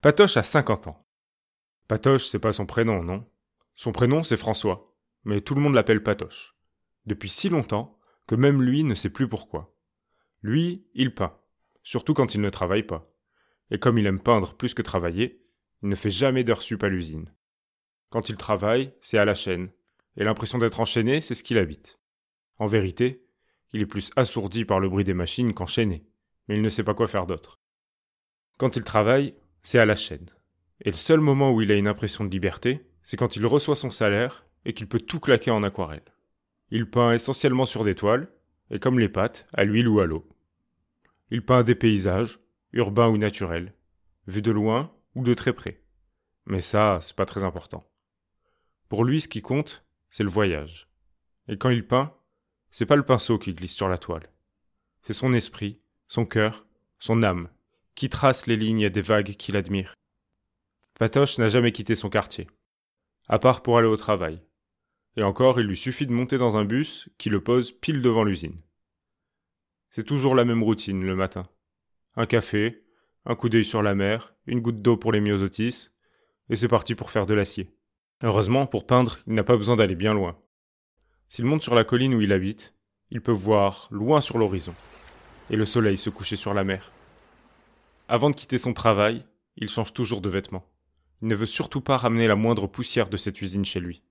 Patoche a 50 ans. Patoche, c'est pas son prénom, non? Son prénom, c'est François, mais tout le monde l'appelle Patoche. Depuis si longtemps que même lui ne sait plus pourquoi. Lui, il peint, surtout quand il ne travaille pas. Et comme il aime peindre plus que travailler, il ne fait jamais d'heures sup à l'usine. Quand il travaille, c'est à la chaîne, et l'impression d'être enchaîné, c'est ce qu'il habite. En vérité, il est plus assourdi par le bruit des machines qu'enchaîné, mais il ne sait pas quoi faire d'autre. Quand il travaille, c'est à la chaîne. Et le seul moment où il a une impression de liberté, c'est quand il reçoit son salaire et qu'il peut tout claquer en aquarelle. Il peint essentiellement sur des toiles, et comme les pâtes, à l'huile ou à l'eau. Il peint des paysages, urbains ou naturels, vus de loin ou de très près. Mais ça, c'est pas très important. Pour lui, ce qui compte, c'est le voyage. Et quand il peint, c'est pas le pinceau qui glisse sur la toile. C'est son esprit, son cœur, son âme, qui trace les lignes des vagues qu'il admire. Patoche n'a jamais quitté son quartier, à part pour aller au travail. Et encore, il lui suffit de monter dans un bus qui le pose pile devant l'usine. C'est toujours la même routine le matin. Un café, un coup d'œil sur la mer, une goutte d'eau pour les myosotis, et c'est parti pour faire de l'acier. Heureusement, pour peindre, il n'a pas besoin d'aller bien loin. S'il monte sur la colline où il habite, il peut voir loin sur l'horizon, et le soleil se coucher sur la mer. Avant de quitter son travail, il change toujours de vêtements. Il ne veut surtout pas ramener la moindre poussière de cette usine chez lui.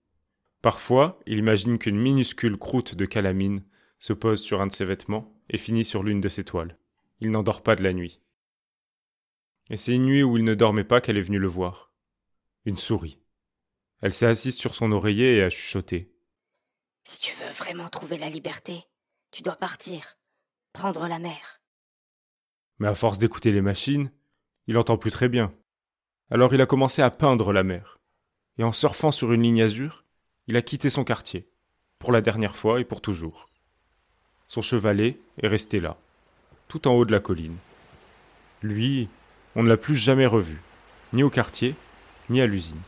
Parfois, il imagine qu'une minuscule croûte de calamine se pose sur un de ses vêtements et finit sur l'une de ses toiles. Il n'endort pas de la nuit. Et c'est une nuit où il ne dormait pas qu'elle est venue le voir. Une souris. Elle s'est assise sur son oreiller et a chuchoté. Si tu veux vraiment trouver la liberté, tu dois partir, prendre la mer. Mais à force d'écouter les machines, il entend plus très bien. Alors il a commencé à peindre la mer. Et en surfant sur une ligne azur, il a quitté son quartier, pour la dernière fois et pour toujours. Son chevalet est resté là, tout en haut de la colline. Lui, on ne l'a plus jamais revu, ni au quartier, ni à l'usine.